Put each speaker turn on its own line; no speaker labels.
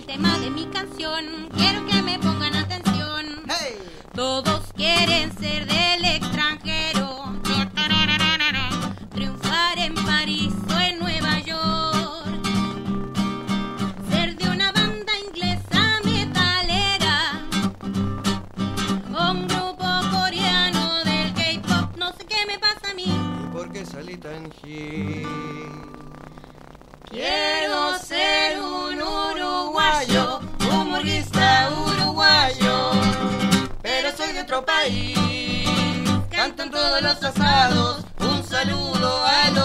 el tema de mi canción. Quiero que me pongan atención. Todos quieren ser del extranjero. Triunfar en París o en Nueva York. Ser de una banda inglesa metalera. Un grupo coreano del K-pop. No sé qué me pasa a mí. ¿Y
por qué salí tan hit? Yeah. Uruguayo, pero soy de otro país. Canto en todos los asados, un saludo a los